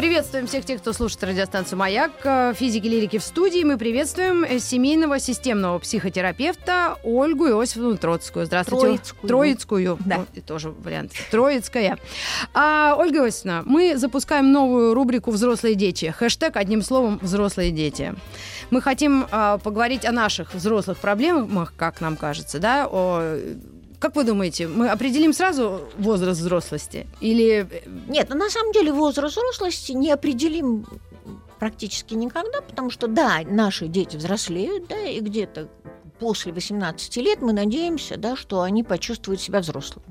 Приветствуем всех тех, кто слушает радиостанцию «Маяк». Э, Физики лирики в студии. Мы приветствуем э, семейного системного психотерапевта Ольгу Иосифовну Троицкую. Здравствуйте. Троицкую. Троицкую. Да. Ну, тоже вариант. Троицкая. А, Ольга Иосифовна, мы запускаем новую рубрику «Взрослые дети». Хэштег, одним словом, «Взрослые дети». Мы хотим а, поговорить о наших взрослых проблемах, как нам кажется, да, о как вы думаете, мы определим сразу возраст взрослости? Или э, Нет, ну, на самом деле возраст взрослости не определим практически никогда, потому что, да, наши дети взрослеют, да, и где-то после 18 лет мы надеемся, да, что они почувствуют себя взрослыми.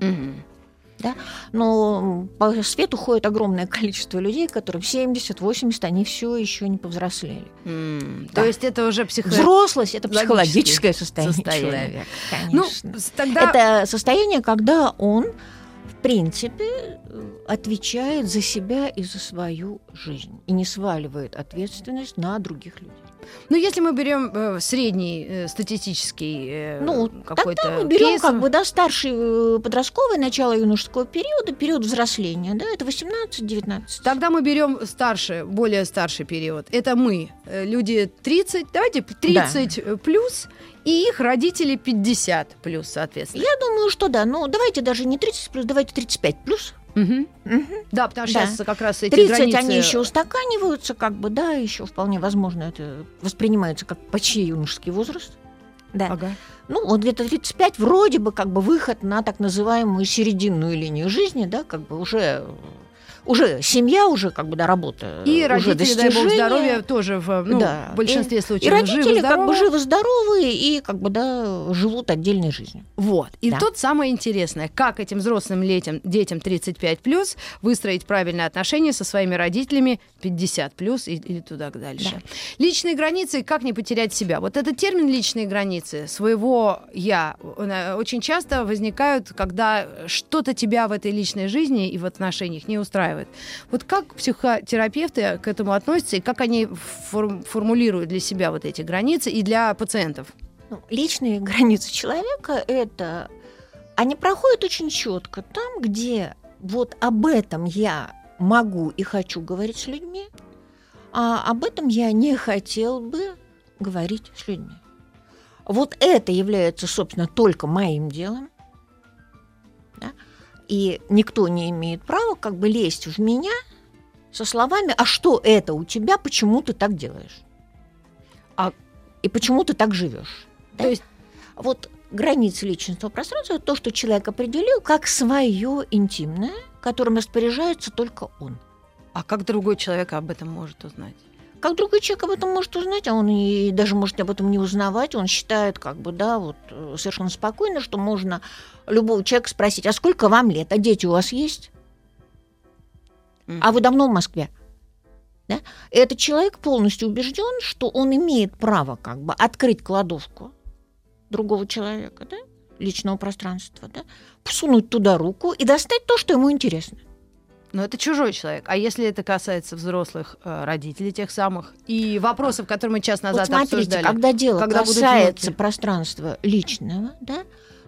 Мгм. Но по свету ходит огромное количество людей, которым 70-80, они все еще не повзрослели. М, Да. То есть это уже психо... Взрослость это Логическое психологическое состояние, состояние. человека. Ну, Конечно. с- тогда... Это состояние, когда он, принципе, э, отвечает за себя и за свою жизнь и не сваливает ответственность на других людей. Ну, если мы берем э, средний э, статистический э, Ну, какой-то Тогда мы берем кейс, как бы да, старший э, подростковый, начало юношеского периода, период взросления, да, это 18-19. Тогда мы берем старше, более старший период. Это мы, э, люди 30, давайте 30 плюс, и их родители 50 плюс, соответственно. Я думаю, что да. Ну, давайте даже не 30 плюс, давайте 35 плюс. Мгм. Мгм. Да, потому что Да. сейчас как раз эти 30 границы... они еще устаканиваются, как бы, да, еще вполне возможно это воспринимается как почти юношеский возраст. Да. Ага. Ну, вот где-то 35 вроде бы как бы выход на так называемую серединную линию жизни, да, как бы уже уже семья, уже как бы да, работа, И уже родители, дай бог достижения. здоровья, тоже в, ну, Да. в большинстве И случаев родители как бы живы-здоровы. живы-здоровые и как бы да живут отдельной жизнью. Вот. И Да. тут самое интересное, как этим взрослым летям, детям 35 плюс выстроить правильные отношения со своими родителями 50 плюс и, или туда дальше. Да. Личные границы и как не потерять себя. Вот этот термин личные границы своего я э, очень часто возникают, когда что-то тебя в этой личной жизни и в отношениях не устраивает. Вот как психотерапевты к этому относятся и как они форм- формулируют для себя вот эти границы и для пациентов? Ну, личные границы человека это они проходят очень четко там, где вот об этом я могу и хочу говорить с людьми, а об этом я не хотел бы говорить с людьми. Вот это является, собственно, только моим делом. да, И никто не имеет права как бы лезть в меня со словами, а что это у тебя, почему ты так делаешь? А- И почему ты так живешь? То есть Вот границы личностного пространства это то, что человек определил как свое интимное, которым распоряжается только он. А как другой человек об этом может узнать? Как другой человек об этом может узнать, а он и даже может об этом не узнавать, он считает, как бы, да, вот э, совершенно спокойно, что можно любого человека спросить, а сколько вам лет, а дети у вас есть? А вы давно в Москве? Да? И этот человек полностью убежден, что он имеет право как бы открыть кладовку другого человека, да, личного пространства, да, всунуть туда руку и достать то, что ему интересно. Но это чужой человек. А если это касается взрослых э, родителей тех самых и вопросов, которые мы час назад вот смотрите, обсуждали? когда дело когда касается пространства личного, да,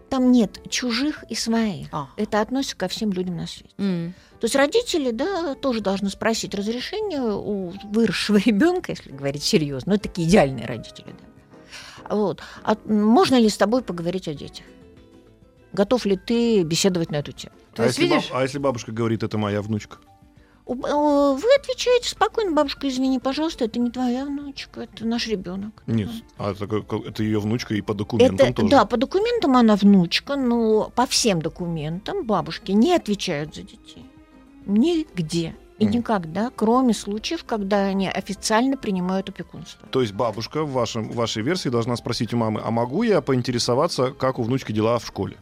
там нет чужих и своих. А. Это относится ко всем людям на свете. М. То есть родители, да, тоже должны спросить разрешение у выросшего ребенка, если говорить серьезно, ну, это такие идеальные родители, да. Вот. А можно ли с тобой поговорить о детях? Готов ли ты беседовать на эту тему? То а, есть, если видишь- баб- а если бабушка говорит, это моя внучка? Э, Вы отвечаете спокойно, бабушка, извини, пожалуйста, это не твоя внучка, это наш ребенок. Нет, а это, это ее внучка и по документам Это, тоже. да, по документам она внучка, но по всем документам бабушки не отвечают за детей. Нигде. И Мгм. никогда, кроме случаев, когда они официально принимают опекунство. То есть бабушка в, вашем, в вашей версии должна спросить у мамы, а могу я поинтересоваться, как у внучки дела в школе?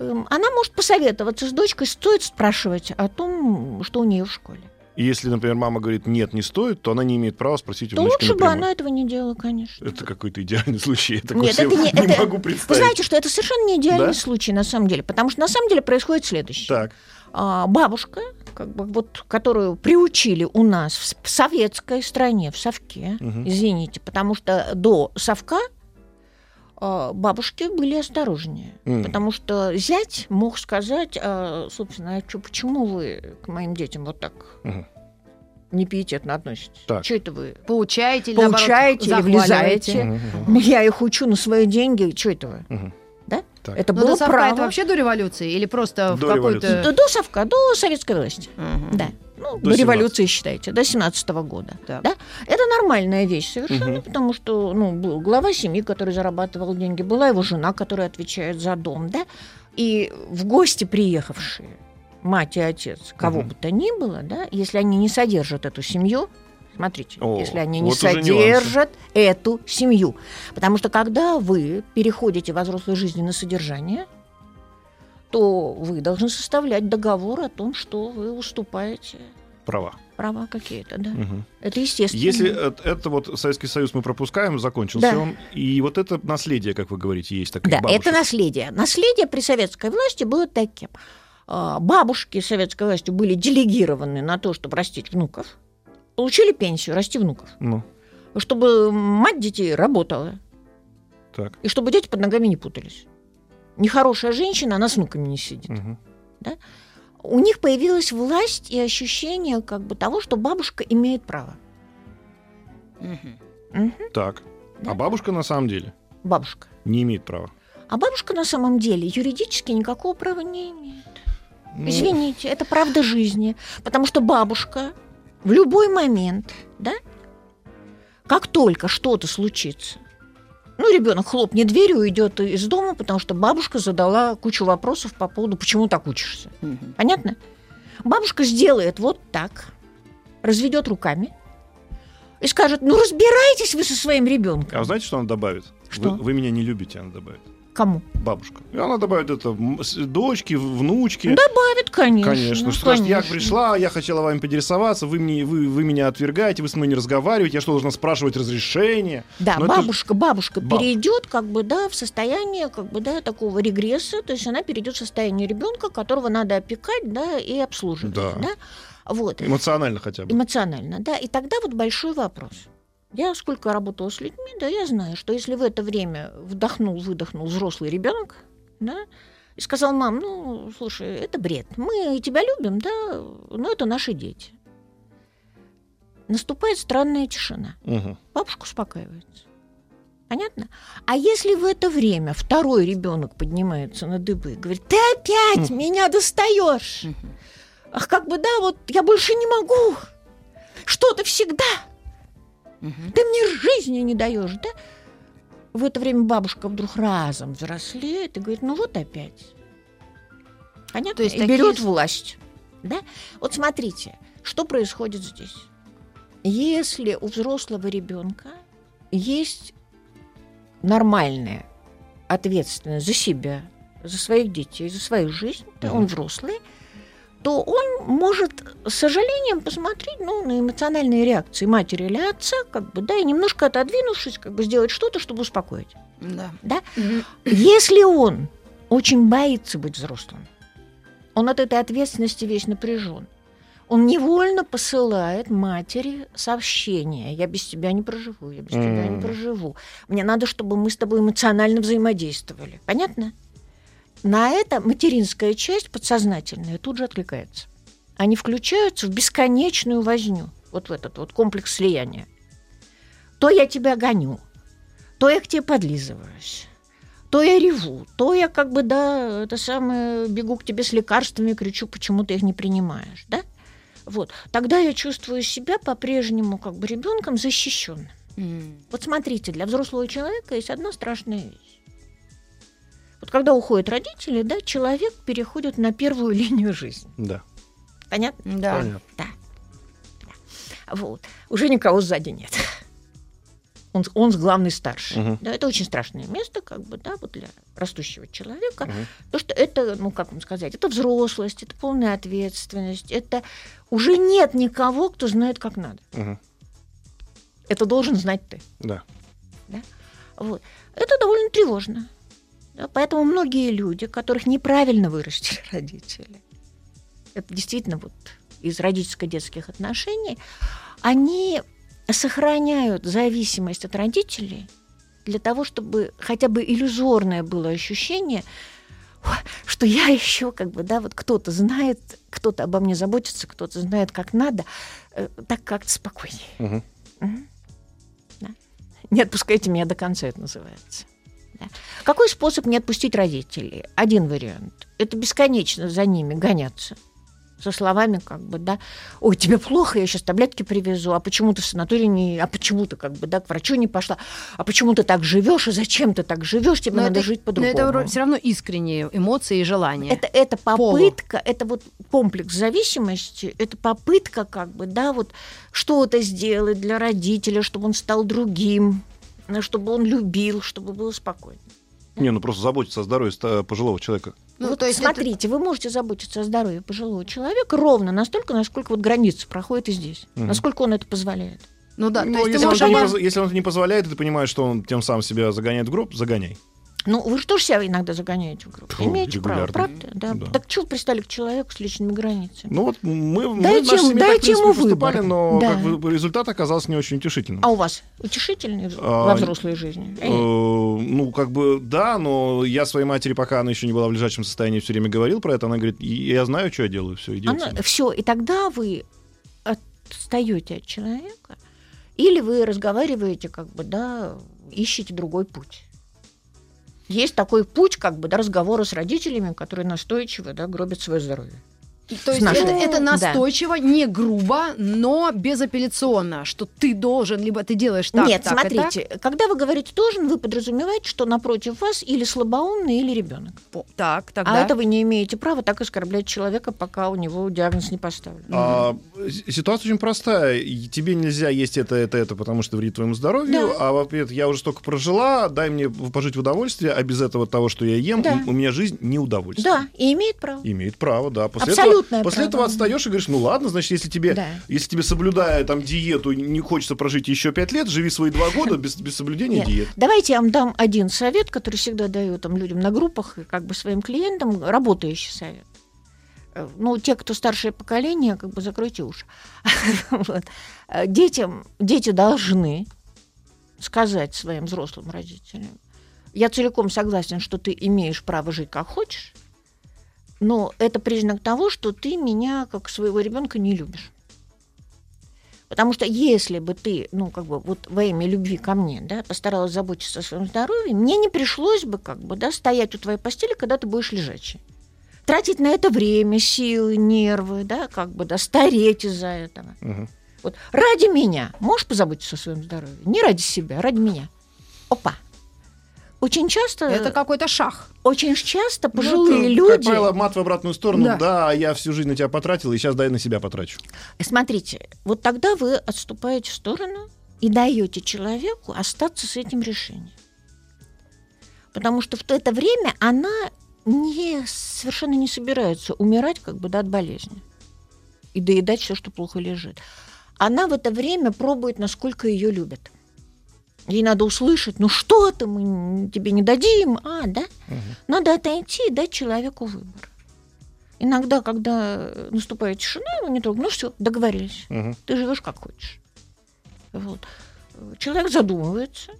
Эм, Она может посоветоваться с дочкой, стоит спрашивать о том, что у нее в школе. И если, например, мама говорит, нет, не стоит, то она не имеет права спросить у То лучше бы напрямую. она этого не делала, конечно. Это какой-то идеальный случай. Я такой Нет, это не, не это- могу Вы представить. знаете, что это совершенно не идеальный Да? случай на самом деле, потому что на самом деле происходит следующее. Так. А, бабушка, как бы вот, которую приучили у нас в, советской стране, в совке, Мгм. извините, потому что до совка бабушки были осторожнее, М. потому что зять мог сказать, а, собственно, а чё, почему вы к моим детям вот так Мгм. непиететно относитесь? Так. Что это вы? Поучаете или наоборот, Получаете или влезаете? Ну, Я их учу на свои деньги, что это вы? мгм. Да? Так. Это Ну, было до совка право. это вообще до революции или просто в До какой-то... революции. До, до совка, до советской власти. Мгм. Да. Ну, До до революции, считайте, до 17 года. Так. Да? Это нормальная вещь совершенно, Мгм. потому что ну, был глава семьи, который зарабатывал деньги, была его жена, которая отвечает за дом, да, и в гости приехавшие мать и отец, кого Мгм. бы то ни было, да, если они не содержат эту семью, смотрите, О, если они не вот содержат эту семью, потому что когда вы переходите во взрослой жизни на содержание, то вы должны составлять договор о том, что вы уступаете Права. права какие-то, да. Мгм. Это естественно. Если э- это вот Советский Союз мы пропускаем, закончился Да. он, и вот это наследие, как вы говорите, есть такое. Да, это наследие. Наследие при советской власти было таким. А, Бабушки советской властью были делегированы на то, чтобы растить внуков, получили пенсию, расти внуков, Ну, чтобы мать детей работала, так. и чтобы дети под ногами не путались. Нехорошая женщина, она с внуками не сидит. Мгм. У них появилась власть и ощущение как бы того, что бабушка имеет право. Мгм. Мгм, Так. Да. А бабушка на самом деле Бабушка. не имеет права. А бабушка на самом деле юридически никакого права не имеет. Ну, Извините, это правда жизни. Потому что бабушка в любой момент, да, как только что-то случится, ну, ребенок хлопнет дверью, уйдет из дома, потому что бабушка задала кучу вопросов по поводу, почему так учишься. Мгм. Понятно? Бабушка сделает вот так, разведет руками и скажет: ну разбирайтесь вы со своим ребенком. А вы знаете, что она добавит? Что? Вы, вы меня не любите, она добавит. Кому? Бабушка. И она добавит это с- дочки, внучки. Добавит, конечно. Конечно. Что скажет, я конечно. пришла, я хотела вами поинтересоваться, вы, мне, вы, вы меня отвергаете, вы со мной не разговариваете, я что, должна спрашивать разрешение? Да, Но это бабушка, бабушка бабушка. перейдет, как бы, да, в состояние, как бы, да, такого регресса, то есть она перейдет в состояние ребенка, которого надо опекать, да, и обслуживать, Да. да. Вот. Эмоционально хотя бы. Эмоционально, да. И тогда вот большой вопрос. Я сколько работала с людьми, да, я знаю, что если в это время вдохнул, выдохнул взрослый ребенок, да, и сказал, мам, ну, слушай, это бред, мы тебя любим, да, но это наши дети. Наступает странная тишина. Мгм. Бабушка успокаивается. Понятно? А если в это время второй ребенок поднимается на дыбы и говорит, ты опять меня достаешь. Ах, как бы, да, вот я больше не могу. Что ты всегда? Мгм. Ты мне жизни не даешь, да? В это время бабушка вдруг разом взрослеет и говорит, ну вот опять. Понятно? То есть и такие берет власть. Да? Вот смотрите, что происходит здесь. Если у взрослого ребенка есть нормальная ответственность за себя, за своих детей, за свою жизнь, да, он взрослый, то он может с сожалением посмотреть ну, на эмоциональные реакции матери или отца, как бы, да, и немножко отодвинувшись, как бы сделать что-то, чтобы успокоить. Да. Да? Если он очень боится быть взрослым, он от этой ответственности весь напряжен. Он невольно посылает матери сообщение. Я без тебя не проживу, я без тебя не проживу. Мне надо, чтобы мы с тобой эмоционально взаимодействовали. Понятно? На это материнская часть подсознательная тут же откликается. Они включаются в бесконечную возню, вот в этот вот комплекс слияния. То я тебя гоню, то я к тебе подлизываюсь, то я реву, то я как бы, да, это самое, бегу к тебе с лекарствами, кричу, почему ты их не принимаешь, да? Вот. Тогда я чувствую себя по-прежнему как бы ребенком защищенным. М. Вот смотрите, для взрослого человека есть одна страшная вещь. Вот когда уходят родители, да, человек переходит на первую линию жизни. Да, Понятно? Да. понятно. Да. Да. Вот. Уже никого сзади нет. Он, он главный старший. Мгм. Да, это очень страшное место, как бы, да, вот для растущего человека. Мгм. То, что это, ну, как вам сказать, это взрослость, это полная ответственность, это уже нет никого, кто знает, как надо. Мгм. Это должен знать ты. Да. Вот. Это довольно тревожно. Да, поэтому многие люди, которых неправильно вырастили родители, это действительно вот из родительско-детских отношений, они сохраняют зависимость от родителей для того, чтобы хотя бы иллюзорное было ощущение, «Ой, что я еще как бы, да, вот кто-то знает, кто-то обо мне заботится, кто-то знает, как надо, э, так как-то спокойнее. Мгм. Мгм. Да. Не отпускайте меня до конца, это называется. Да. Какой способ не отпустить родителей? Один вариант. Это бесконечно за ними гоняться. Со словами, как бы, да, ой, тебе плохо, я сейчас таблетки привезу, а почему ты в санатории не, а почему ты, как бы, да, к врачу не пошла, а почему ты так живешь, и зачем ты так живешь, тебе Но надо это- жить Но по-другому. это все равно искренние эмоции и желания. Это, это попытка, это вот комплекс зависимости, это попытка как бы, да, вот что-то сделать для родителя, чтобы он стал другим, чтобы он любил, чтобы было спокойно. Не, ну просто заботиться о здоровье пожилого человека. Ну, вот то есть это- смотрите, вы можете заботиться о здоровье пожилого человека ровно настолько, насколько вот граница проходит и здесь, Мгм. насколько он это позволяет. Ну да, Ну, то есть если, он можешь это не понимаешь- поз- если он это не позволяет, и ты понимаешь, что он тем самым себя загоняет в гроб, загоняй. Ну, вы же тоже себя иногда загоняете в группу. Фу, Имеете право, регулярно. правда? Да. Да. Так чего вы пристали к человеку с личными границами? Ну вот мы, мы Дайте нашей ему- так, в дайте принципе, ему поступали, выбор. но Да. как бы, результат оказался не очень утешительным. А у вас утешительный А, во взрослой жизни? Э, Ну, как бы, да, но я своей матери, пока она еще не была в лежачем состоянии, все время говорил про это. Она говорит, «И- я знаю, что я делаю, все, иди отсюда». все, и тогда вы отстаете от человека, или вы разговариваете, как бы, да, ищете другой путь. Есть такой путь, как бы, да, разговора с родителями, которые настойчиво, да, гробят свое здоровье. То есть это, это Да. настойчиво, не грубо, но безапелляционно, что ты должен, либо ты делаешь так, Нет, так и так. смотрите, когда вы говорите должен, вы подразумеваете, что напротив вас или слабоумный, или ребенок. Так, тогда. А это вы не имеете права так оскорблять человека, пока у него диагноз не поставлен. А, ситуация очень простая. Тебе нельзя есть это, это, это, потому что вредит твоему здоровью. Да. А в ответ я уже столько прожила, дай мне пожить в удовольствие, а без этого того, что я ем, Да. у, у меня жизнь не удовольствие. Да, и имеет право. Имеет право, да. После Абсолютное этого, после право. этого отстаешь и говоришь, ну ладно, значит, если тебе, Да. если тебе соблюдая там диету, не хочется прожить еще пять лет, живи свои два года без, без соблюдения Нет, диет. Давайте я вам дам один совет, который всегда даю там людям на группах и как бы своим клиентам, работающий совет. Э, Ну, те, кто старшее поколение, как бы закройте уши. Вот. Э, Детям, дети должны сказать своим взрослым родителям, я целиком согласен, что ты имеешь право жить как хочешь, но это признак того, что ты меня, как своего ребенка, не любишь. Потому что если бы ты, ну, как бы, вот во имя любви ко мне, да, постаралась заботиться о своем здоровье, мне не пришлось бы, как бы, да, стоять у твоей постели, когда ты будешь лежачей. Тратить на это время, силы, нервы, да, как бы, да, стареть из-за этого. Мгм. Вот ради меня можешь позаботиться о своем здоровье? Не ради себя, ради меня. Опа. Очень часто, Это какой-то шаг. очень часто Ну, пожилые это, люди... Как правило, мат в обратную сторону. Да. Да. я всю жизнь на тебя потратил, и сейчас дай на себя потрачу. Смотрите, вот тогда вы отступаете в сторону и даете человеку остаться с этим решением. Потому что в это время она не, совершенно не собирается умирать как бы да, от болезни и доедать все, что плохо лежит. Она в это время пробует, насколько ее любят. Ей надо услышать, ну что ты, мы тебе не дадим, а, да? Надо отойти и дать человеку выбор. Иногда, когда наступает тишина, его не трогают, ну все, договорились Мгм. ты живешь как хочешь. Вот. Человек задумывается.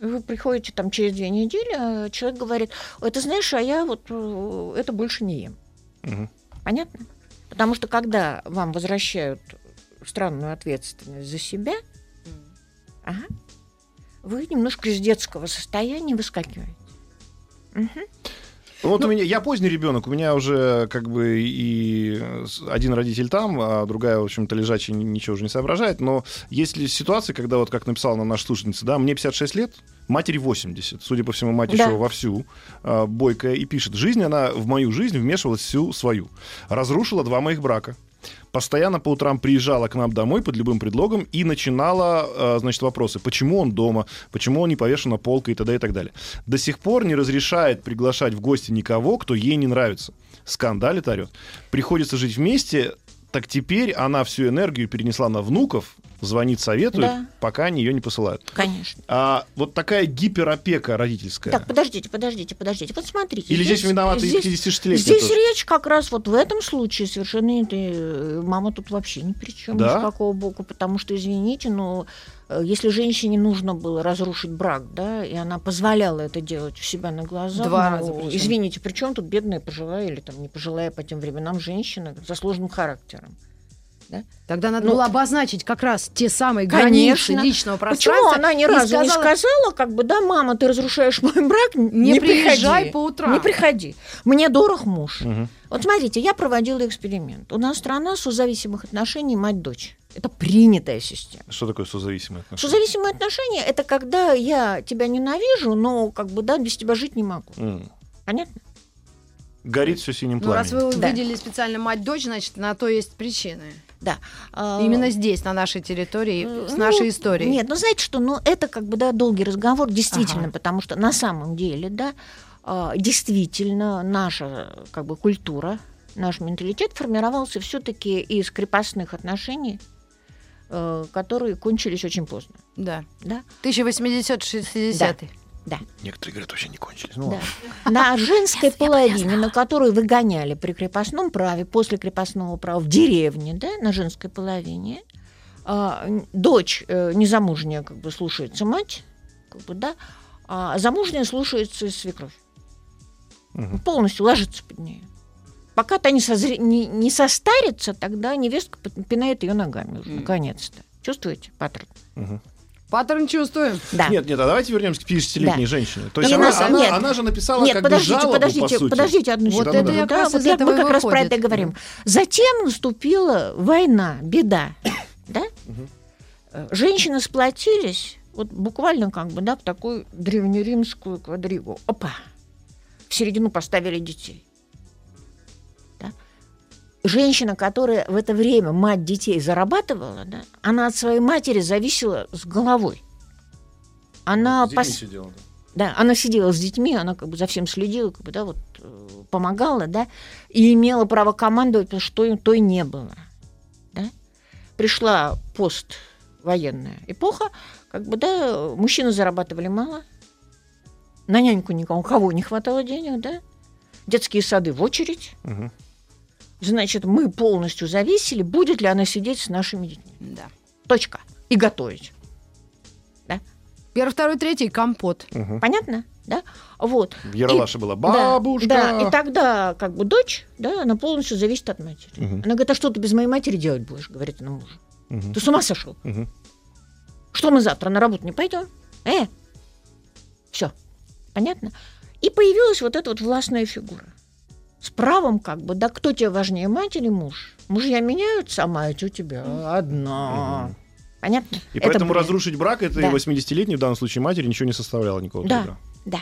Вы приходите там через две недели, а человек говорит, ты знаешь, а я вот э, это больше не ем. Мгм. Понятно? Потому что когда вам возвращают странную ответственность за себя, ага, вы немножко из детского состояния выскакиваете. Мгм. Вот у меня, я поздний ребенок, у меня уже как бы и один родитель там, а другая, в общем-то, лежачая ни- ничего уже не соображает. Но есть ли ситуации, когда, вот как написала на наша слушательница, да, мне 56 лет, матери 80. Судя по всему, мать Да. еще вовсю а, бойкая и пишет, жизнь, она в мою жизнь вмешивалась всю свою. Разрушила два моих брака. Постоянно по утрам приезжала к нам домой под любым предлогом и начинала, э, значит, вопросы. Почему он дома? Почему он не повешен на полка и т.д. и так далее. До сих пор не разрешает приглашать в гости никого, кто ей не нравится. Скандалит, орет. Приходится жить вместе, так теперь она всю энергию перенесла на внуков, звонит, советует, Да. пока они ее не посылают. Конечно. А вот такая гиперопека родительская. Так, подождите, подождите, подождите. Вот смотрите. Или здесь виноваты и здесь- 56-летние Здесь тоже. речь как раз вот в этом случае совершенно не- э, мама тут вообще ни при чем, Да? ни с какого боку, потому что, извините, но э, если женщине нужно было разрушить брак, да, и она позволяла это делать у себя на глазах, Два ну, раза причем. извините, при чем тут бедная пожилая или там не пожилая по тем временам женщина со сложным характером? Тогда надо Ну, было обозначить как раз те самые Конечно. границы личного Почему пространства. она ни разу не сказала, сказала, как бы, да, мама, ты разрушаешь мой брак, Не, приезжай приходи. по утрам. Не приходи. Мне дорог муж. Мгм. Вот смотрите, я проводила эксперимент. У нас страна созависимых отношений мать-дочь. Это принятая система. Что такое созависимое отношение? Созависимые отношения – это когда я тебя ненавижу, но как бы да, без тебя жить не могу. М. Понятно? Горит все синим Ну, раз пламенем. вы Да. выделили специально мать-дочь, значит, на то есть причины. Да. А, Именно здесь, на нашей территории, с Ну, нашей историей. Нет, ну знаете что, ну это как бы да, долгий разговор, действительно, Ага. потому что на самом деле, да, а, действительно наша как бы культура, наш менталитет формировался все-таки из крепостных отношений, э, которые кончились очень поздно. Да. Да? 1860 Некоторые говорят, вообще не кончились. Ну, Да. ладно. На женской половине, на которую выгоняли при крепостном праве, после крепостного права в деревне, да, на женской половине, а, дочь э, незамужняя как бы слушается мать, как бы, да, а замужняя слушается свекровь. Мгм. Полностью ложится под нее. Пока та не, созре- не, не состарится, тогда невестка пинает ее ногами уже, наконец-то. Чувствуете паттерн? Мгм. Паттерн чувствуем. Да. Нет, нет, а давайте вернемся к 50-летней Да. женщине. То есть она, на- она- нет. она же написала Нет, как подождите, бы жалобу, подождите, по сути. подождите одну Вот секунду. это как Да, раз вот из я- этого мы как раз про это и говорим. Затем наступила война, беда, да? Э, Женщины сплотились, вот буквально как бы, да, в такую древнеримскую квадригу. Опа! В середину поставили детей. Женщина, которая в это время мать детей зарабатывала, да, она от своей матери зависела с головой. Она С детьми пос- сидела, да. да, она сидела с детьми, она как бы за всем следила, как бы, да, вот э, помогала, да, и имела право командовать, потому что той, той не было. Да? Пришла поствоенная эпоха, как бы, да, мужчины зарабатывали мало, на няньку никому, кого не хватало денег, да, детские сады в очередь, Мгм. Значит, мы полностью зависели, будет ли она сидеть с нашими детьми. Да. Точка. И готовить. Первый, второй, третий компот. Мгм. Понятно? Да? Вот. В Яралаше была Да, бабушка. Да, и тогда как бы дочь, да, она полностью зависит от матери. Мгм. Она говорит, а что ты без моей матери делать будешь, говорит она мужу. Мгм. Ты с ума сошел? Мгм. Что мы завтра на работу не пойдем? Э? Все. Понятно? И появилась вот эта вот властная фигура. С правом как бы, да, кто тебе важнее, мать или муж? Мужья меняются, а мать у тебя одна. Мгм. Понятно? И Это поэтому бред. разрушить брак этой Да. 80-летней, в данном случае матери, ничего не составляло никакого Да. труда. Да.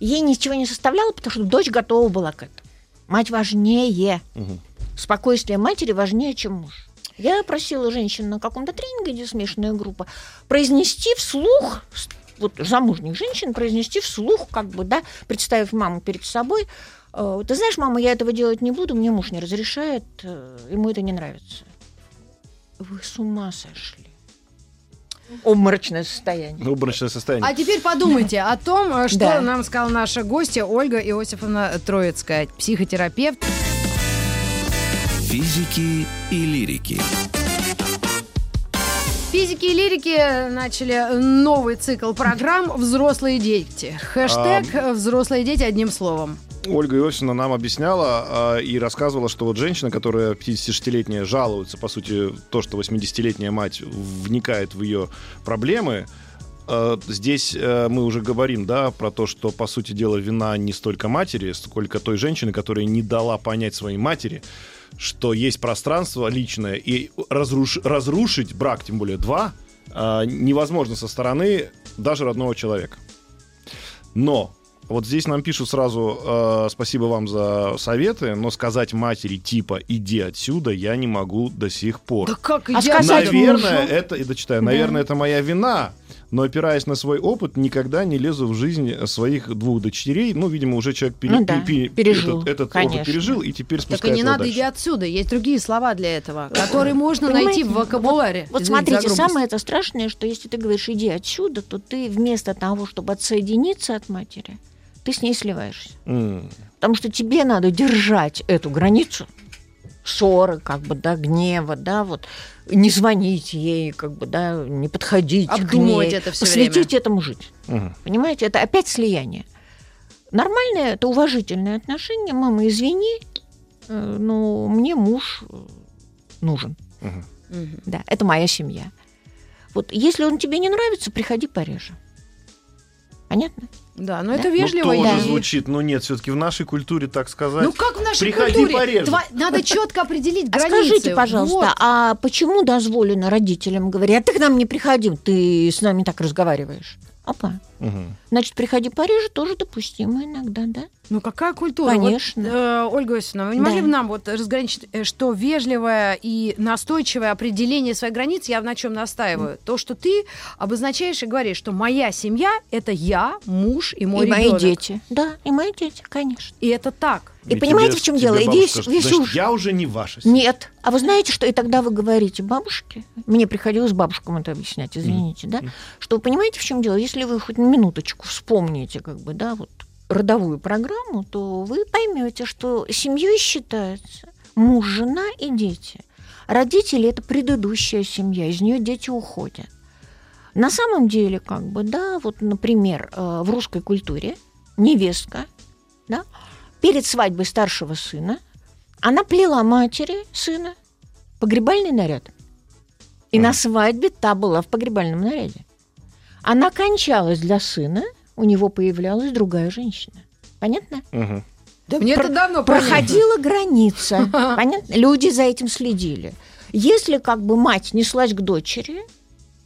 Ей ничего не составляло, потому что дочь готова была к этому. Мать важнее. Мгм. спокойствие матери важнее, чем муж. Я просила женщин на каком-то тренинге, где смешанная группа, произнести вслух, вот замужних женщин, произнести вслух, как бы, да, представив маму перед собой, ты знаешь, мама, я этого делать не буду, мне муж не разрешает, э, ему это не нравится. Вы с ума сошли. Обморочное состояние. Ну, обморочное состояние. А теперь подумайте о том, э, что Да. нам сказала наша гостья Ольга Иосифовна Троицкая, психотерапевт. Физики и лирики. Физики и лирики начали новый цикл программ «Взрослые дети». Хэштег э, «Взрослые дети» одним словом. Ольга Иосифовна нам объясняла а, и рассказывала, что вот женщина, которая 56-летняя, жалуется, по сути, то, что 80-летняя мать вникает в ее проблемы, э, Здесь э, мы уже говорим, да, про то, что, по сути дела, вина не столько матери, сколько той женщины, которая не дала понять своей матери, что есть пространство личное, и разруш- разрушить брак, тем более два, э, невозможно со стороны даже родного человека. Но Вот здесь нам пишут сразу э, спасибо вам за советы, но сказать матери типа иди отсюда я не могу до сих пор. Да как А сказать Наверное, мужу? это, и дочитаю, наверное, это моя вина, но опираясь на свой опыт, никогда не лезу в жизнь своих двух дочерей. Ну, видимо, уже человек пере- Ну да, пе- пе- пережил, этот, этот конечно. опыт пережил и теперь Так и спускает не его надо, дальше. иди отсюда. Есть другие слова для этого, которые можно найти в вокабуляре. Вот Извините смотрите, самое это страшное, что если ты говоришь иди отсюда, то ты вместо того, чтобы отсоединиться от матери, ты с ней сливаешься. М. Потому что тебе надо держать эту границу ссоры, как бы, да, гнева, да, вот, не звонить ей, как бы, да, не подходить к Обдумывать ней, это всё посвятить этому жить. Мгм. Понимаете, это опять слияние. Нормальное, это уважительное отношение. Мама, извини, э, но мне муж э, нужен. Мгм. Да, это моя семья. Вот если он тебе не нравится, приходи пореже. Понятно? Да, но Да. это Ну, вежливо. тоже и- да. звучит, но нет, все-таки в нашей культуре так сказать. Ну как в нашей Приходи культуре? пореже. Тва- Надо четко определить А границы. скажите, пожалуйста, Вот. а почему дозволено родителям говорить, а ты к нам не приходи, ты с нами так разговариваешь? Опа. Мгм. Значит, приходи пореже тоже допустимо иногда, да? Ну какая культура? Конечно. Вот, э, Ольга Иосифовна, вы не могли Да. бы нам вот разграничить, э, что вежливое и настойчивое определение своих границ, я на чем настаиваю? То, что ты обозначаешь и говоришь, что моя семья — это я, муж и мой и мои ребенок. дети. Да, и мои дети, конечно. И это так. И И понимаете, тебе- в чем дело? И скажет, весь «Значит, уж- я уже не ваша семья». Нет. А вы знаете, что и тогда вы говорите бабушке, мне приходилось бабушкам это объяснять, извините, да, что вы понимаете, в чем дело? Если вы хоть минуточку вспомните, как бы, да, вот родовую программу, то вы поймете, что семьей считается муж, жена и дети. Родители это предыдущая семья, из нее дети уходят. На самом деле, как бы, да, вот, например, э, в русской культуре невестка, да, перед свадьбой старшего сына она плела матери сына погребальный наряд. И Мгм. на свадьбе та была в погребальном наряде. Она кончалась для сына, у него появлялась другая женщина. Понятно? Мгм. Да мне Про- это давно понятно. Проходила граница. Понятно? Люди за этим следили. Если как бы мать неслась к дочери,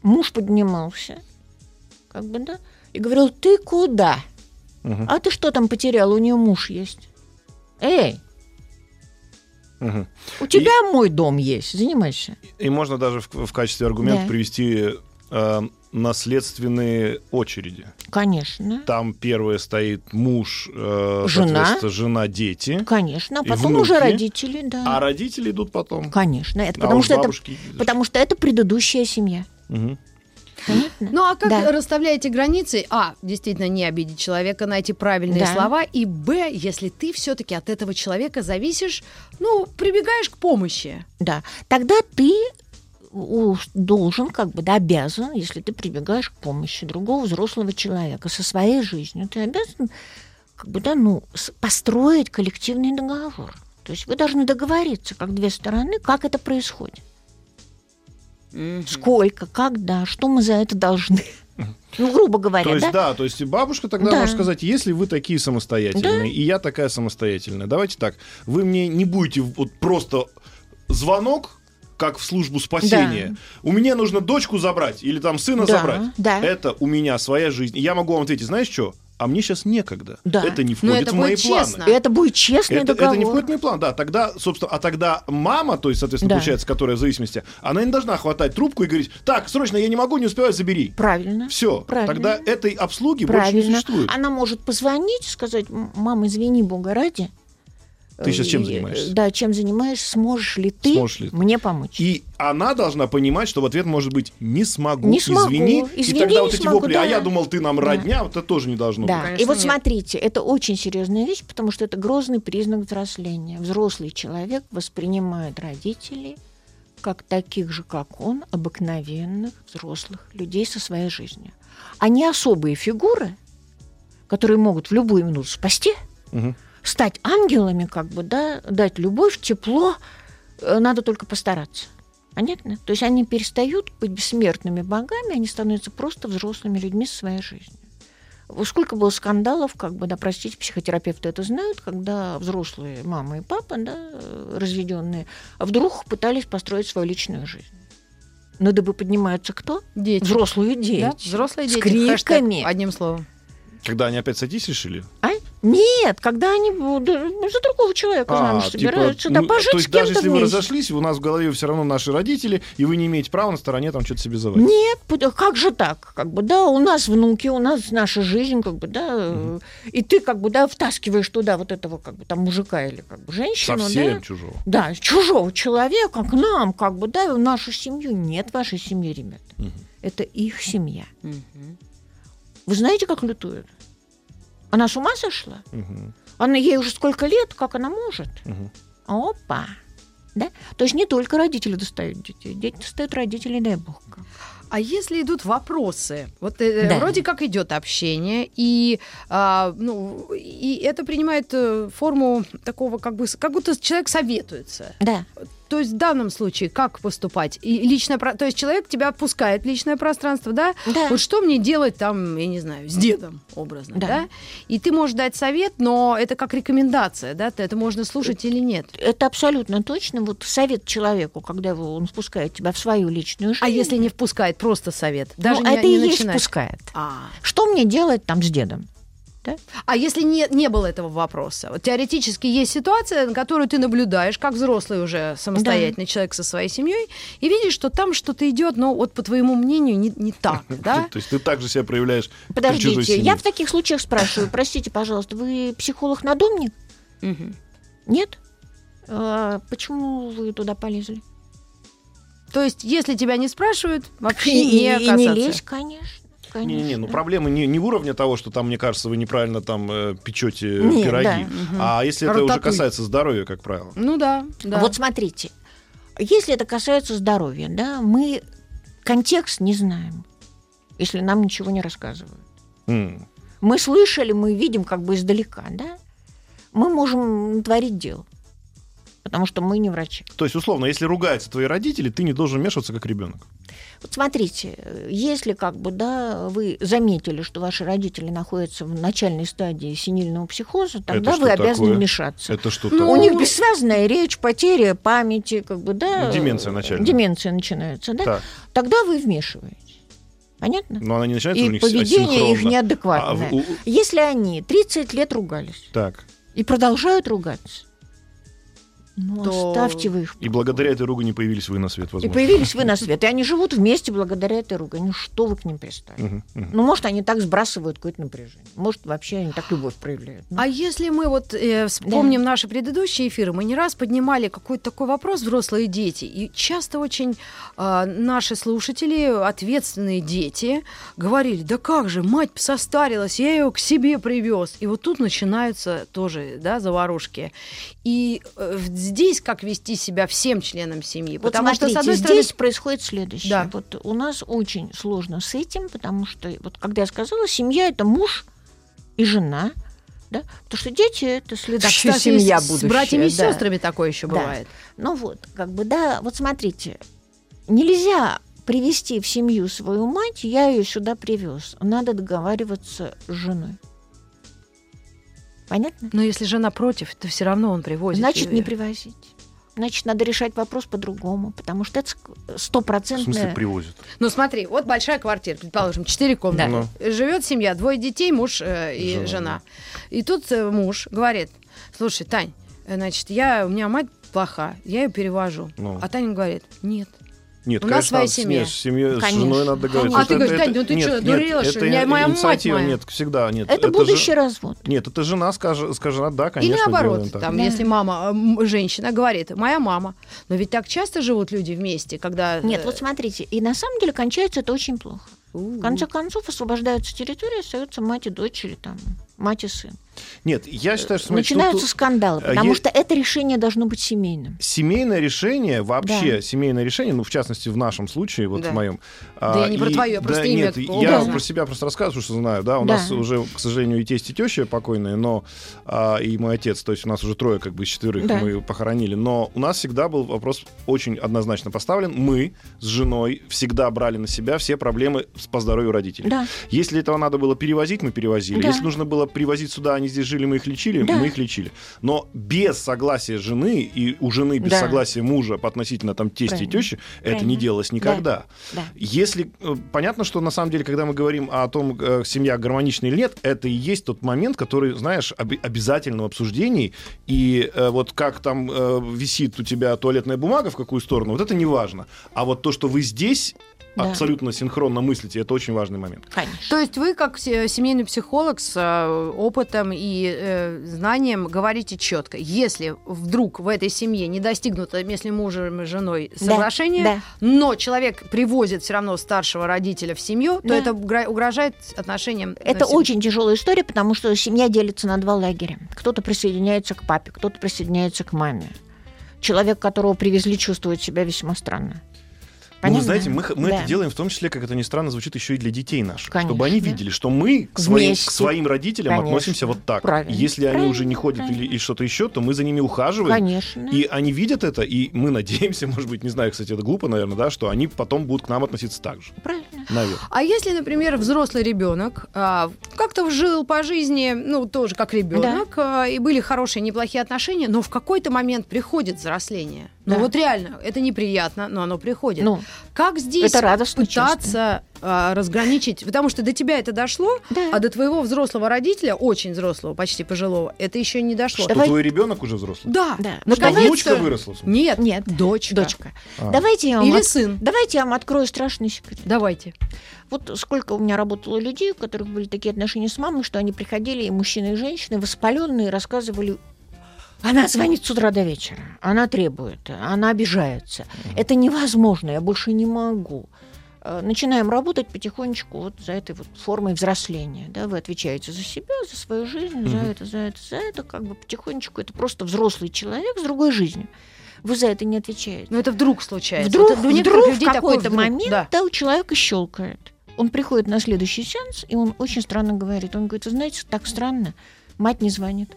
муж поднимался, как бы, да, и говорил, ты куда? Мгм. А ты что там потерял? У нее муж есть. Эй, Мгм. у тебя мой дом есть, занимайся. И можно даже в, в качестве аргумента Да. привести э, наследственные очереди. Конечно. Там первое стоит муж, э, Жена. жена, дети, Конечно, а потом внуки. уже родители, да. а родители идут потом. Конечно, это А потому что это, потому что это предыдущая семья. Мгм. Понятно? Ну а как Да. расставляете границы? А, действительно, не обидеть человека, найти правильные Да. слова. И Б, если ты все-таки от этого человека зависишь, ну, прибегаешь к помощи. Да. Тогда ты должен, как бы, да, обязан, если ты прибегаешь к помощи другого взрослого человека со своей жизнью, ты обязан, как бы, да, ну, построить коллективный договор. То есть вы должны договориться, как две стороны, как это происходит. Сколько, когда, что мы за это должны. Ну, грубо говоря, То есть, да? да, то есть бабушка тогда Да. может сказать, если вы такие самостоятельные, и я такая самостоятельная, давайте так, вы мне не будете вот просто звонок, как в службу спасения. У меня нужно дочку забрать или там сына Да, забрать. да. Это у меня своя жизнь. И я могу вам ответить, знаешь что? А мне сейчас некогда. Да. Это не Но входит это в мои планы. честно. И это будет честный Это, договор. это не входит в мой план, да. Тогда, собственно, а тогда мама, то есть, соответственно, Да. получается, которая в зависимости, она не должна хватать трубку и говорить, так, срочно, я не могу, не успеваю, забери. Правильно. Все. Правильно. Тогда этой обслуги больше не Правильно. существует. Она может позвонить и сказать, «М, мам, извини, бога ради. Ты сейчас чем Э, занимаешься? Да, чем занимаешься, сможешь ли ты Сможешь ли ты? мне помочь? И она должна понимать, что в ответ может быть «не смогу, Не смогу, извини». И извини, тогда не вот эти смогу, вопли «а да. я думал, ты нам Да. родня», вот это тоже не должно Да, быть. Конечно, и вот нет. смотрите, это очень серьезная вещь, потому что это грозный признак взросления. Взрослый человек воспринимает родителей как таких же, как он, обыкновенных взрослых людей со своей жизнью. Они особые фигуры, которые могут в любую минуту спасти, Мгм. Стать ангелами, как бы, да, дать любовь, тепло, э, надо только постараться. Понятно? То есть они перестают быть бессмертными богами, они становятся просто взрослыми людьми со своей жизнью. Сколько было скандалов, как бы, да, простите, психотерапевты это знают, когда взрослые мама и папа, да, э, разведенные, вдруг пытались построить свою личную жизнь. На дыбы поднимаются кто? Дети. Взрослые Да? дети. Взрослые С дети. Хэштег криками. одним словом. Когда они опять сойтись решили? А? Нет, когда они за другого человека замуж собираются, да, ну, пожить то есть с кем-то даже если вы вместе. разошлись, у нас в голове все равно наши родители, и вы не имеете права на стороне там что-то себе заводить. Нет, пот- как же так? Как бы, да, у нас внуки, у нас наша жизнь, как бы, да, э, и ты, как бы, да, втаскиваешь туда вот этого, как бы, там, мужика или, как бы, женщину, Совсем да. чужого. Да, чужого человека к нам, как бы, да, в нашу семью. Нет вашей семьи, ребята. Мгм. Это их семья. Вы знаете, как лютуют? Она с ума сошла? Мгм. Она ей уже сколько лет, как она может? Мгм. Опа! Да? То есть не только родители достают детей, дети достают родителей, дай бог. А если идут вопросы, вот э, Да. вроде как идет общение, и, а, ну, и это принимает э, форму такого, как бы, как будто человек советуется. Да. То есть в данном случае как поступать? И личное, то есть человек тебя отпускает в личное пространство, да? Да. Вот что мне делать там, я не знаю, с дедом образно, да? Да. И ты можешь дать совет, но это как рекомендация, да? Это можно слушать или нет? Это абсолютно точно. Вот совет человеку, когда его, он спускает тебя в свою личную жизнь. А если не впускает, просто совет? Даже ну, не, это не и есть начинать. впускает. А. Что мне делать там с дедом? А если не, не было этого вопроса? Вот теоретически есть ситуация, на которую ты наблюдаешь, как взрослый уже самостоятельный человек со своей семьей, и видишь, что там что-то идет, но вот по твоему мнению не, не так, да? То есть ты также себя проявляешь Подождите, я в таких случаях спрашиваю, простите, пожалуйста, вы психолог-надомник? Нет? А, почему вы туда полезли? То есть, если тебя не спрашивают, вообще И, не и- не лезь, конечно. Конечно. Не-не-не, ну проблемы не, не уровня того, что там, мне кажется, вы неправильно там э, печете Нет, пироги, да. А если это уже касается здоровья, как правило. Ну да, да. Вот смотрите, если это касается здоровья, да, мы контекст не знаем, если нам ничего не рассказывают. М. Мы слышали, мы видим как бы издалека, да? Мы можем творить дело, потому что мы не врачи. То есть, условно, если ругаются твои родители, ты не должен вмешиваться как ребенок. Вот смотрите, если как бы, да, вы заметили, что ваши родители находятся в начальной стадии синильного психоза, тогда что вы обязаны такое? вмешаться. Это что Ну, У такое? них бессвязная речь, потеря памяти, как бы, да. Ну, деменция начальная. Деменция начинается, да? Так, Тогда вы вмешиваетесь. Понятно? но она не начинается у И них поведение их асинхронно. неадекватное. А, у- Если они 30 лет ругались Так. и продолжают ругаться, ну, То- оставьте вы их. в И благодаря этой ругани появились вы на свет, И возможно. появились вы на свет. И они живут вместе благодаря этой ругани. Ну, что вы к ним пристали? Мгм, мгм. Ну, может, они так сбрасывают какое-то напряжение. Может, вообще они так любовь проявляют. Ну, А если мы вот э, вспомним наши предыдущие эфиры, мы не раз поднимали какой-то такой вопрос взрослые дети, и часто очень э, наши слушатели, ответственные дети, говорили: да как же, мать состарилась, я ее к себе привез, и вот тут начинаются тоже, да, заварушки. И э, здесь как вести себя всем членам семьи, Вот потому смотрите, что с одной здесь стороны происходит следующее. Да. Вот у нас очень сложно с этим, потому что, вот когда я сказала, семья это муж и жена, да, потому что дети это следующая кстати, семья с будущая. братьями и да. сестрами такое еще Да. бывает. Ну вот, как бы, да, вот смотрите, нельзя привести в семью свою мать, я ее сюда привез. Надо договариваться с женой. Понятно? Но если жена против, то все равно он привозит. Значит, не её. привозить. Значит, надо решать вопрос по-другому, потому что это В смысле привозят? Ну смотри, вот большая квартира, предположим, четыре комнаты. Ну. Живет семья, двое детей, муж э, и Жена, жена. И тут э, муж говорит: слушай, Тань, э, значит, я, у меня мать плоха, я ее перевожу. Ну. А Таня говорит: нет. Нет, У нас конечно, своя надо с семья. ней- с семьей, с Конечно. женой надо договориться. А ты говоришь, Тань, ну ты нет, чё, нет, дурела, что это ли? Я- моя мать моя. Нет, всегда нет. Это, будущий же- развод. Нет, это жена скажет, скажет, да, конечно. Или наоборот, там, Да. если мама, женщина говорит, моя мама. Но ведь так часто живут люди вместе, когда... Нет, э, вот смотрите, и на самом деле кончается это очень плохо. В конце концов освобождаются территории, остаются мать и дочь или там мать и сын. Нет, я считаю, что... смотрите, Начинаются тут- скандалы, э, потому есть- что это решение должно быть семейным. Семейное решение, вообще Да. семейное решение, ну, в частности, в нашем случае, вот Да. в моем. Да я не про твое, я просто имя Нет, я образно. про себя просто рассказываю, что знаю, да, у Да. нас уже, к сожалению, и тесть, и теща покойные, но а, и мой отец, то есть у нас уже трое, как бы, из четверых Да. мы похоронили, но у нас всегда был вопрос очень однозначно поставлен. Мы с женой всегда брали на себя все проблемы по здоровью родителей. Да. Если этого надо было перевозить, мы перевозили. Да. Если нужно было привозить сюда, они здесь жили, мы их лечили, Да. мы их лечили. Но без согласия жены и у жены без Да. согласия мужа по относительно там тести и Правильно. тещи, это не Правильно. делалось никогда. Да. Если э, понятно, что на самом деле, когда мы говорим о том, э, семья гармонична или нет, это и есть тот момент, который, знаешь, оби- обязательно в обсуждении. И э, вот как там э, висит у тебя туалетная бумага в какую сторону, вот это не важно. А вот то, что вы здесь Да. абсолютно синхронно мыслите, это очень важный момент. Конечно. То есть вы, как се- семейный психолог с э, опытом и э, знанием, говорите четко, если вдруг в этой семье не достигнуто, если мужем и женой соглашение, да. но человек привозит все равно старшего родителя в семью, то Да. это угра- угрожает отношениям. Это очень тяжелая история, потому что семья делится на два лагеря. Кто-то присоединяется к папе, кто-то присоединяется к маме. Человек, которого привезли, чувствует себя весьма странно. Ну, вы Понятно? знаете, мы, мы Да. это делаем в том числе, как это ни странно звучит, еще и для детей наших. Конечно. Чтобы они видели, что мы к своим, Вместе. к своим родителям Конечно. относимся вот так. Правильно. Если они Правильно, уже не ходят или, правильно. или что-то еще, то мы за ними ухаживаем. Конечно. И они видят это, и мы надеемся, может быть, не знаю, кстати, это глупо, наверное, да, что они потом будут к нам относиться так же. Правильно. Наверное. А если, например, взрослый ребенок а, как-то жил по жизни, ну, тоже как ребенок, а, и были хорошие, неплохие отношения, но в какой-то момент приходит взросление. Ну, Да. вот реально, это неприятно, но оно приходит. Ну, Как здесь Это радостно, пытаться а, разграничить? Потому что до тебя это дошло, да. а до твоего взрослого родителя, очень взрослого, почти пожилого, это еще не дошло. Что Давай- твой ребенок уже взрослый? Да, Да. Ну, Что, наконец-то- внучка выросла? Нет, Нет, дочка. дочка. А. Давайте я, вам Или от- сын. Давайте я вам открою страшный секрет. Давайте. Вот сколько у меня работало людей, у которых были такие отношения с мамой, что они приходили, и мужчины, и женщины, воспаленные, рассказывали она звонит с утра до вечера, она требует, она обижается. Это невозможно, я больше не могу. Э, Начинаем работать потихонечку вот за этой вот формой взросления. Да? Вы отвечаете за себя, за свою жизнь, за Мгм. это, за это, за это. Как бы потихонечку это просто взрослый человек с другой жизнью. Вы за это не отвечаете. Но это вдруг случается. Вдруг, Это вдруг в какой-то вдруг. момент Да. да, у человека щелкает. Он приходит на следующий сеанс, и он очень странно говорит. Он говорит, вы знаете, так странно, мать не звонит.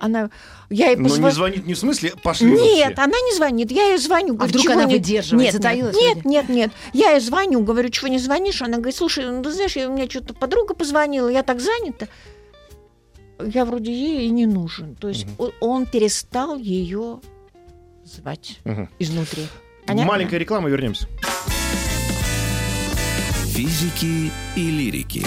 Она, я ей Но позва- не звонит не в смысле пошли Нет, все. она не звонит. Я ей звоню. говорю, вдруг «Чего она не-» выдерживает, Нет, затаилась нет, нет, нет. Я ей звоню, говорю, чего не звонишь? Она говорит, слушай, ну ты знаешь, я- у меня что-то подруга позвонила, я так занята. Я вроде ей и не нужен. То есть о- он перестал ее звать Мгм. изнутри. Понятно? Маленькая реклама, вернемся. Физики и лирики.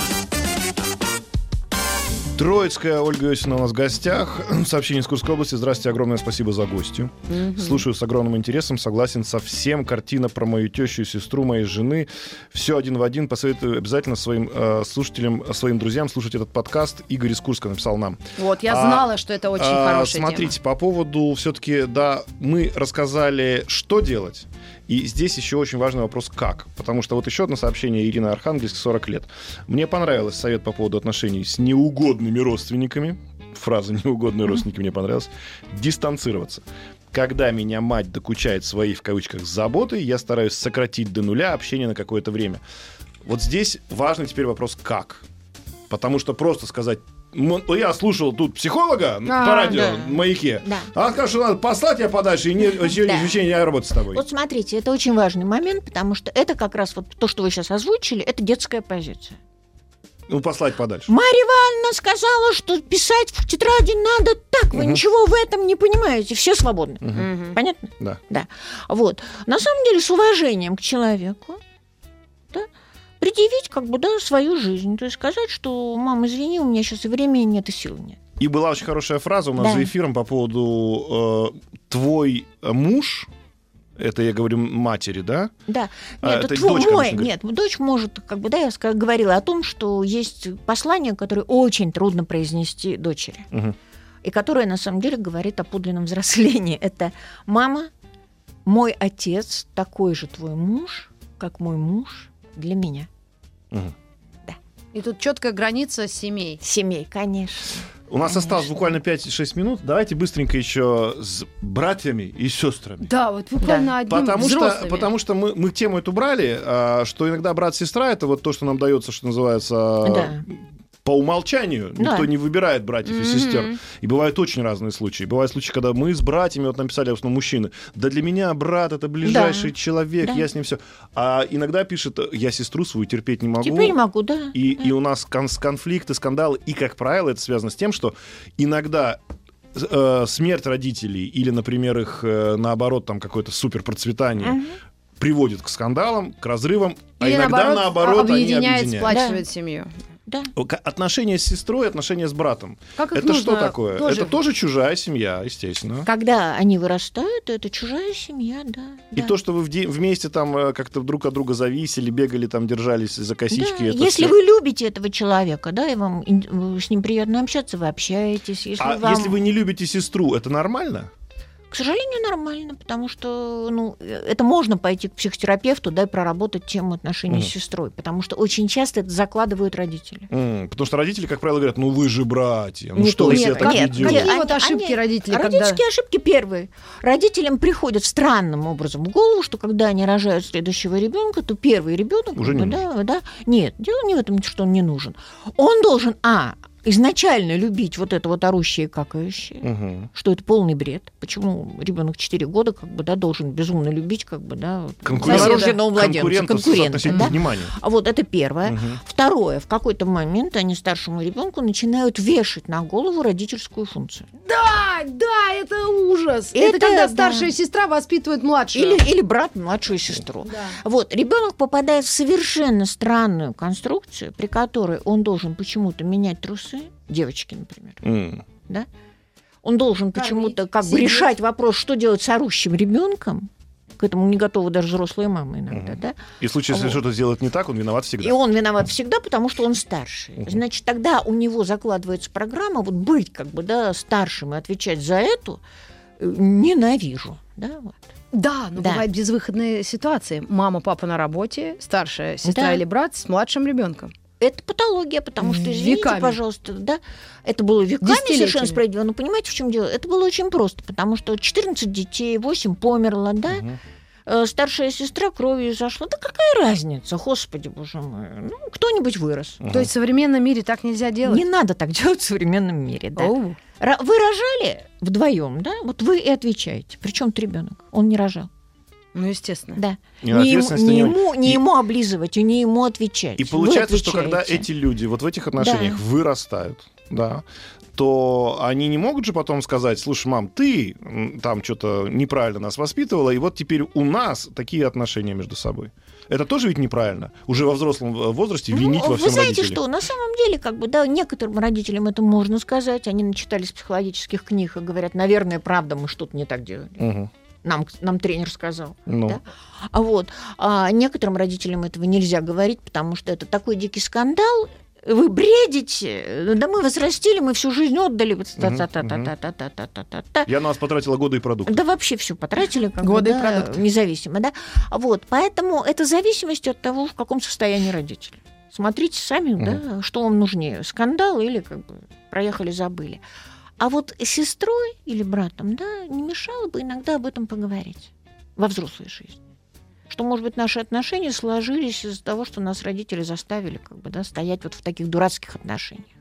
Троицкая Ольга Йосина у нас в гостях. Сообщение из Курской области. Здравствуйте, огромное спасибо за гостью. Слушаю с огромным интересом, согласен со всем. Картина про мою тещу и сестру моей жены. Все один в один. Посоветую обязательно своим э, слушателям, своим друзьям слушать этот подкаст. Игорь из Курска написал нам. Вот, я А, знала, что это очень А, хорошая Смотрите, по поводу все-таки, да, мы рассказали, что делать. И здесь еще очень важный вопрос, как. Потому что вот еще одно сообщение Ирины Архангельск, 40 лет. Мне понравился совет по поводу отношений с неугодными родственниками. Фраза «неугодные родственники» мне понравилась. Дистанцироваться. Когда меня мать докучает своей, в кавычках, заботой, я стараюсь сократить до нуля общение на какое-то время. Вот здесь важный теперь вопрос «как?». Потому что просто сказать «М- ну, я слушал тут психолога А, по радио, да. маяке. Да. А скажешь, что надо послать я подальше и не, Да. не работать с тобой. Вот смотрите, это очень важный момент, потому что это как раз вот то, что вы сейчас озвучили, это детская позиция. Ну, послать подальше. Марья Ивановна сказала, что писать в тетради надо так. Вы Мгм. ничего в этом не понимаете. Все свободны. Мгм. Понятно? Да. Да. Вот. На самом деле, с уважением к человеку, да, предъявить как бы, да, свою жизнь. То есть сказать, что, мам, извини, у меня сейчас и времени нет, и сил нет. И была очень хорошая фраза у нас Да. за эфиром по поводу э, твой муж, это я говорю матери, да? Да. А, Нет, это твой- дочь, мой, конечно, нет, дочь может, как бы, да, я говорила о том, что есть послание, которое очень трудно произнести дочери. Мгм. И которое, на самом деле, говорит о подлинном взрослении. Это «Мама, мой отец такой же твой муж, как мой муж для меня». Мгм. И тут четкая граница семей. Семей, конечно. У нас Конечно. осталось буквально 5-6 минут. Давайте быстренько еще с братьями и сестрами. Да, вот буквально одним Потому что, потому что мы, мы тему эту брали, а, что иногда брат-сестра это вот то, что нам дается, что называется Да. По умолчанию. Да. Никто не выбирает братьев и Мгм. сестер. И бывают очень разные случаи. Бывают случаи, когда мы с братьями, вот написали в основном мужчины, да для меня брат это ближайший Да. человек, Да. я с ним все. А иногда пишет, я сестру свою терпеть не могу. Теперь могу, да. И, и у нас кон- конфликты, скандалы, и, как правило, это связано с тем, что иногда э, смерть родителей или, например, их, э, наоборот, там какое-то супер процветание Мгм. приводит к скандалам, к разрывам, а Или иногда, наоборот, наоборот, они объединяет, объединяют. сплачивает семью. Да. Отношения с сестрой, отношения с братом. Как Это что такое? тоже- Это тоже чужая семья, естественно. Когда они вырастают, это чужая семья, да. И да. то, что вы вместе там э, как-то друг от друга зависели, бегали, там держались за косички. Да, это Если всё- вы любите этого человека, да, и вам с ним приятно общаться, вы общаетесь. Если, А вам... если вы не любите сестру, это нормально? К сожалению, нормально, потому что ну, это можно пойти к психотерапевту, да, и проработать тему отношений Мгм. с сестрой, потому что очень часто это закладывают родители. М, Потому что родители, как правило, говорят, ну вы же братья, ну Не что то вы себя Нет, так как- ведете? какие Они- вот ошибки они- родителей, когда... Родительские ошибки первые. Родителям приходят странным образом в голову, что когда они рожают следующего ребенка, то первый ребенок Уже не да, да, нет, дело не в этом, что он не нужен. Он должен а изначально любить вот это вот орущее и какающее, Мгм. что это полный бред. Почему ребенок 4 года как бы да должен безумно любить как бы да новорожденного младенца, конкурента да? вниманием. А вот это первое. Мгм. Второе, в какой-то момент они старшему ребенку начинают вешать на голову родительскую функцию. Да, да, это ужас. Это, Это, когда да. старшая сестра воспитывает младшую. Или, или брат младшую сестру. Да. Вот, ребенок попадает в совершенно странную конструкцию, при которой он должен почему-то менять трусы, девочки, например. М. Он должен почему-то как бы решать вопрос, что делать с орущим ребенком. К этому не готова даже взрослая мама иногда, Мгм. да? И в случае, если Вот. что-то сделать не так, он виноват всегда. И он виноват всегда, потому что он старший. Мгм. Значит, тогда у него закладывается программа вот быть как бы, да, старшим и отвечать за эту э, ненавижу, да, вот. Да, но Да. бывают безвыходные ситуации. Мама, папа на работе, старшая сестра Да. или брат с младшим ребенком. Это патология, потому что, извините, Веками. пожалуйста, да, это было веками совершенно справедливо. Но понимаете, в чем дело? Это было очень просто, потому что 14 детей, 8 померло, да. Э, старшая сестра кровью зашла. Да какая разница, господи, боже мой. Ну, кто-нибудь вырос. Мгм. То есть в современном мире так нельзя делать? Не надо так делать в современном мире, да. Оу. Вы рожали вдвоем, да? Вот вы и отвечаете. Причем ребенок? Он не рожал. Ну, естественно. Да. Не ему, не ему, не И- ему облизывать, и не ему отвечать. И Вы получается, что когда эти люди вот в этих отношениях Да. вырастают, да, то они не могут же потом сказать, слушай, мам, ты там что-то неправильно нас воспитывала, и вот теперь у нас такие отношения между собой. Это тоже ведь неправильно. Уже во взрослом э, возрасте винить Ну, во Вы всем знаете родителей. что, на самом деле, как бы, да, некоторым родителям это можно сказать. Они начитались психологических книг и говорят, наверное, правда, мы что-то не так делали. Мгм нам, нам тренер сказал. Ну. Да? А вот. А некоторым родителям этого нельзя говорить, потому что это такой дикий скандал, вы бредите, ну да мы вас растили, мы всю жизнь отдали. Я на вас потратила годы и продукты. Да вообще все потратили. Как годы бы, и да, продукты. Независимо, да. Вот, поэтому это зависимость от того, в каком состоянии родители. Смотрите сами, да, что вам нужнее, скандал или как бы проехали, забыли. А вот с сестрой или братом, да, не мешало бы иногда об этом поговорить во взрослой жизни. Что, может быть, наши отношения сложились из-за того, что нас родители заставили как бы, да, стоять вот в таких дурацких отношениях.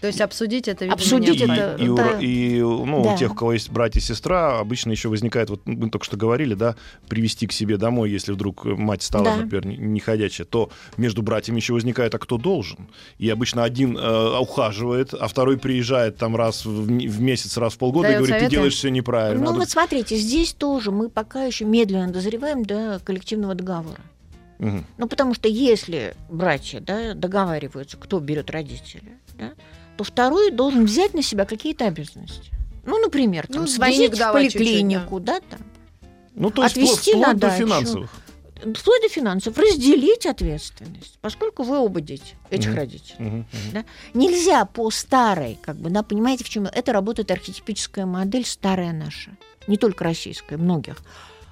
То есть обсудить это, видимо, Обсудить И, это- и у, да. и, ну, Да. у тех, у кого есть братья и сестра, обычно еще возникает, вот мы только что говорили, да, привести к себе домой, если вдруг мать стала, Да. например, не- неходячая, то между братьями еще возникает, а кто должен? И обычно один э, ухаживает, а второй приезжает там раз в, в месяц, раз в полгода и Дает говорит, ты советы? делаешь все неправильно. Ну, А вот смотрите, здесь тоже мы пока еще медленно дозреваем до коллективного договора. Мгм. Ну, потому что если братья да, договариваются, кто берет родителя, да, то второй должен взять на себя какие-то обязанности. Ну, например, там, Ну, свозить в поликлинику, да, там, Ну, то есть Отвезти вплоть, на вплоть до финансовых. вплоть до финансов, разделить ответственность, поскольку вы оба дети этих Мгм. родителей. Мгм, мгм. Нельзя по старой, как бы, да, понимаете, в чем это работает архетипическая модель старая наша, не только российская, многих.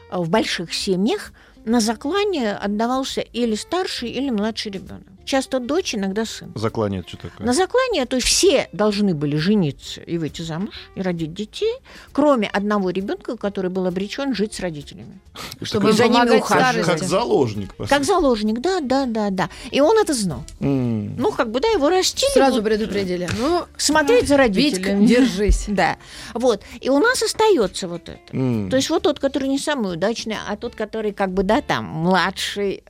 А В больших семьях на заклание отдавался или старший, или младший ребенок. Часто дочь, иногда сын. Заклание это что такое? На заклание, то есть все должны были жениться и выйти замуж, и родить детей, кроме одного ребенка, который был обречен жить с родителями. Чтобы за ними ухаживать. Как заложник. Как заложник, да, да, да, да. И он это знал. Ну, как бы, да, его растили. Сразу предупредили. Ну, смотреть за Витька, родителями. держись. Да. Вот. И у нас остается вот это. То есть вот тот, который не самый удачный, а тот, который как бы, да, там, младший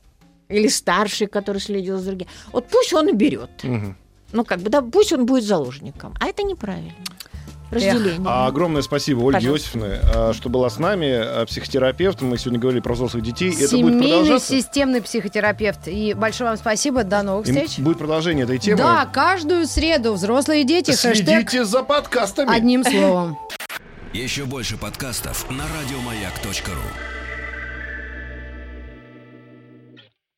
или старший, который следил за другим. Вот пусть он и берет. Мгм. Ну, как бы, да, пусть он будет заложником. А это неправильно. Разделение. А, огромное спасибо Ольге Пожалуйста. Иосифовне, а, что была с нами, а, психотерапевт. Мы сегодня говорили про взрослых детей. Это будет семейный продолжаться. системный психотерапевт. И большое вам спасибо. До новых И встреч. будет продолжение этой темы. Да, каждую среду взрослые дети. Хэштег Следите за подкастами. одним словом. Еще больше подкастов на радиомаяк.ру.